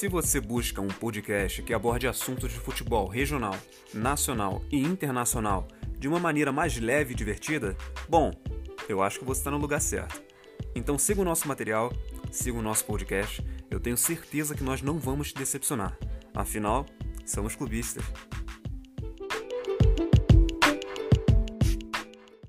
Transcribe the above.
Se você busca um podcast que aborde assuntos de futebol regional, nacional e internacional de uma maneira mais leve e divertida, bom, eu acho que você está no lugar certo. Então siga o nosso material, siga o nosso podcast, eu tenho certeza que nós não vamos te decepcionar. Afinal, somos clubistas.